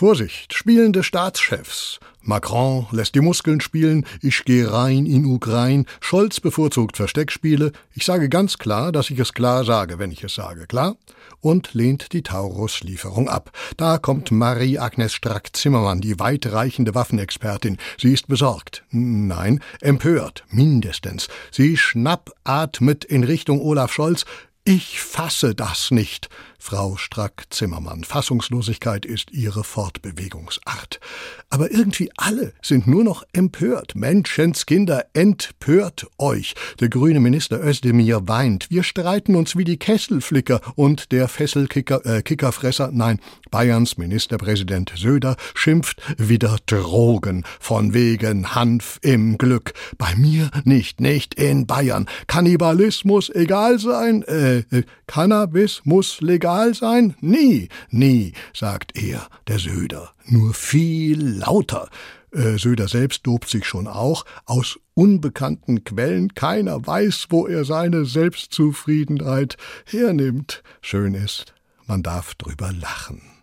Vorsicht, spielende Staatschefs. Macron lässt die Muskeln spielen, ich gehe rein in Ukraine, Scholz bevorzugt Versteckspiele, ich sage ganz klar, dass ich es klar sage, wenn ich es sage, klar? Und lehnt die Taurus-Lieferung ab. Da kommt Marie-Agnes Strack-Zimmermann, die weitreichende Waffenexpertin. Sie ist besorgt. Nein, empört, mindestens. Sie schnappatmet in Richtung Olaf Scholz, ich fasse das nicht. Frau Strack-Zimmermann. Fassungslosigkeit ist ihre Fortbewegungsart. Aber irgendwie alle sind nur noch empört. Menschenskinder, entpört euch. Der grüne Minister Özdemir weint. Wir streiten uns wie die Kesselflicker und der Fesselkicker, äh, Kickerfresser, nein, Bayerns Ministerpräsident Söder schimpft wieder Drogen. Von wegen Hanf im Glück. Bei mir nicht, nicht in Bayern. Kannibalismus egal sein, äh, äh Cannabis muss legal egal sein? Nie, nie, sagt er, der Söder, nur viel lauter. Äh, Söder selbst dobt sich schon auch, aus unbekannten Quellen, keiner weiß, wo er seine Selbstzufriedenheit hernimmt. Schön ist, man darf drüber lachen.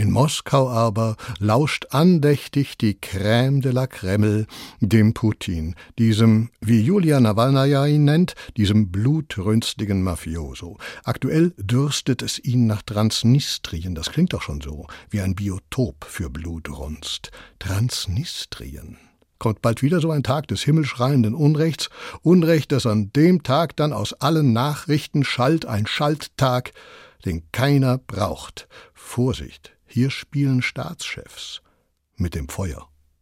In Moskau aber lauscht andächtig die Crème de la Kreml dem Putin, diesem, wie Julia Nawalnaja ihn nennt, diesem blutrünstigen Mafioso. Aktuell dürstet es ihn nach Transnistrien, das klingt doch schon so, wie ein Biotop für Blutrunst. Transnistrien kommt bald wieder so ein Tag des himmelschreienden Unrechts, Unrecht, das an dem Tag dann aus allen Nachrichten schallt, ein Schalttag, den keiner braucht. Vorsicht, hier spielen Staatschefs mit dem Feuer.